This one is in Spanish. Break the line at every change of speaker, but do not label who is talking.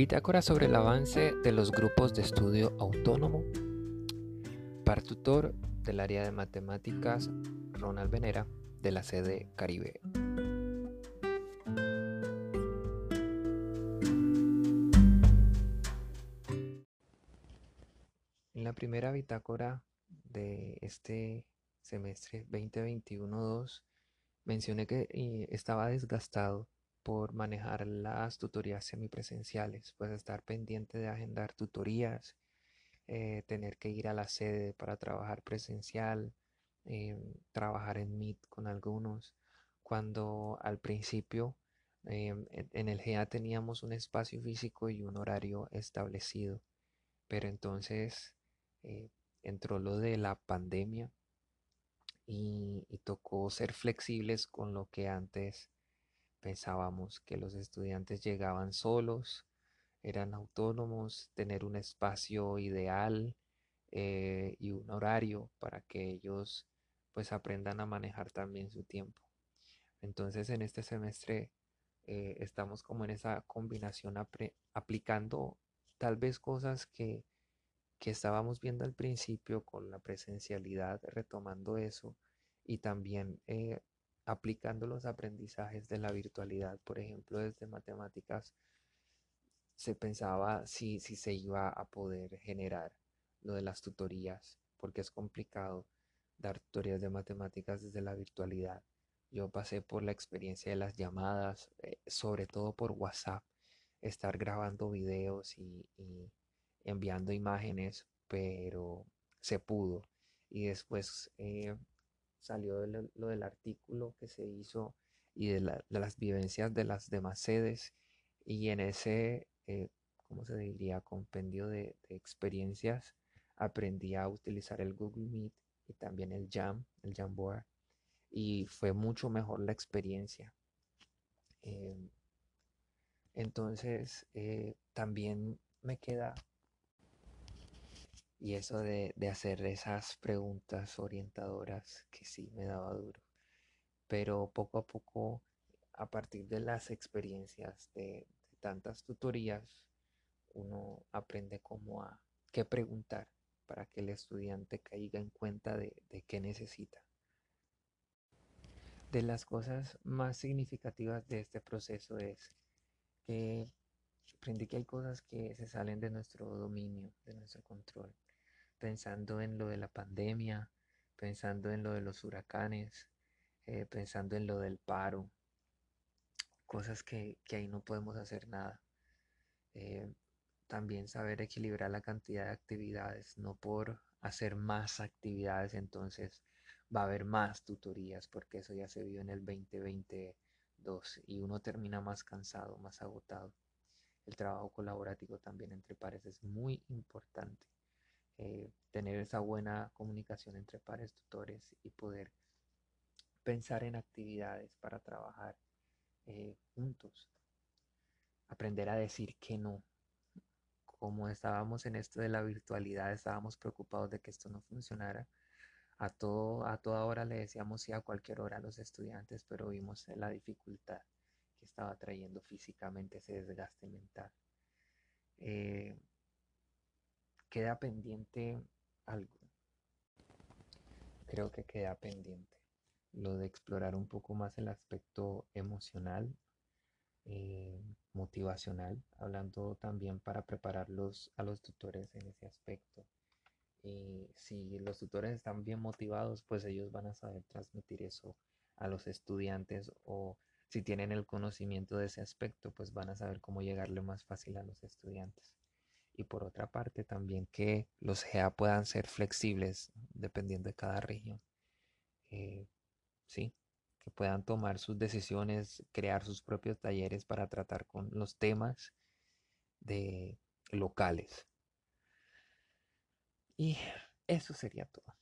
Bitácora sobre el avance de los grupos de estudio autónomo. Par tutor del área de matemáticas Ronald Venera de la sede Caribe. En la primera bitácora de este semestre 2021-2 mencioné que eh, estaba desgastado por manejar las tutorías semipresenciales, pues estar pendiente de agendar tutorías, eh, tener que ir a la sede para trabajar presencial, eh, trabajar en Meet con algunos, cuando al principio em, en el GEA teníamos un espacio físico y un horario establecido, pero entonces eh, entró lo de la pandemia y tocó ser flexibles con lo que antes Pensábamos que los estudiantes llegaban solos, eran autónomos, tener un espacio ideal eh, y un horario para que ellos pues aprendan a manejar también su tiempo. Entonces en este semestre eh, estamos como en esa combinación aplicando tal vez cosas que, que estábamos viendo al principio con la presencialidad, retomando eso y también eh, aplicando los aprendizajes de la virtualidad, por ejemplo, desde matemáticas, se pensaba si, si se iba a poder generar lo de las tutorías, porque es complicado dar tutorías de matemáticas desde la virtualidad. Yo pasé por la experiencia de las llamadas, eh, sobre todo por WhatsApp, estar grabando videos y, enviando imágenes, pero se pudo. Y después eh, salió lo del artículo que se hizo y de, las vivencias de las demás sedes y en ese, eh, ¿cómo se diría?, compendio de, experiencias aprendí a utilizar el Google Meet y también el Jam, el Jamboard y fue mucho mejor la experiencia. Em, entonces, eh, también me queda y eso de, hacer esas preguntas orientadoras que sí me daba duro. Pero poco a poco, a partir de las experiencias de, tantas tutorías, uno aprende cómo a qué preguntar para que el estudiante caiga en cuenta de, de qué necesita. De las cosas más significativas de este proceso es que aprendí que hay cosas que se salen de nuestro dominio, de nuestro control pensando en lo de la pandemia, pensando en lo de los huracanes, eh, pensando en lo del paro, cosas que, ahí no podemos hacer nada. Eh, también saber equilibrar la cantidad de actividades, no por hacer más actividades, entonces va a haber más tutorías, porque eso ya se vio en el 2022 y uno termina más cansado, más agotado. El trabajo colaborativo también entre pares es muy importante. Eh, tener esa buena comunicación entre pares tutores y poder pensar en actividades para trabajar eh, juntos. Aprender a decir que no. Como estábamos en esto de la virtualidad, estábamos preocupados de que esto no funcionara. A, todo, a toda hora le decíamos sí a cualquier hora a los estudiantes, pero vimos la dificultad que estaba trayendo físicamente ese desgaste mental. Eh, queda pendiente algo. Creo que queda pendiente lo de explorar un poco más el aspecto emocional, eh, motivacional, hablando también para prepararlos a los tutores en ese aspecto. Y si los tutores están bien motivados, pues ellos van a saber transmitir eso a los estudiantes o si tienen el conocimiento de ese aspecto, pues van a saber cómo llegarle más fácil a los estudiantes y por otra parte también que los GA puedan ser flexibles dependiendo de cada región. Eh, sí, que puedan tomar sus decisiones, crear sus propios talleres para tratar con los temas de locales. Y eso sería todo.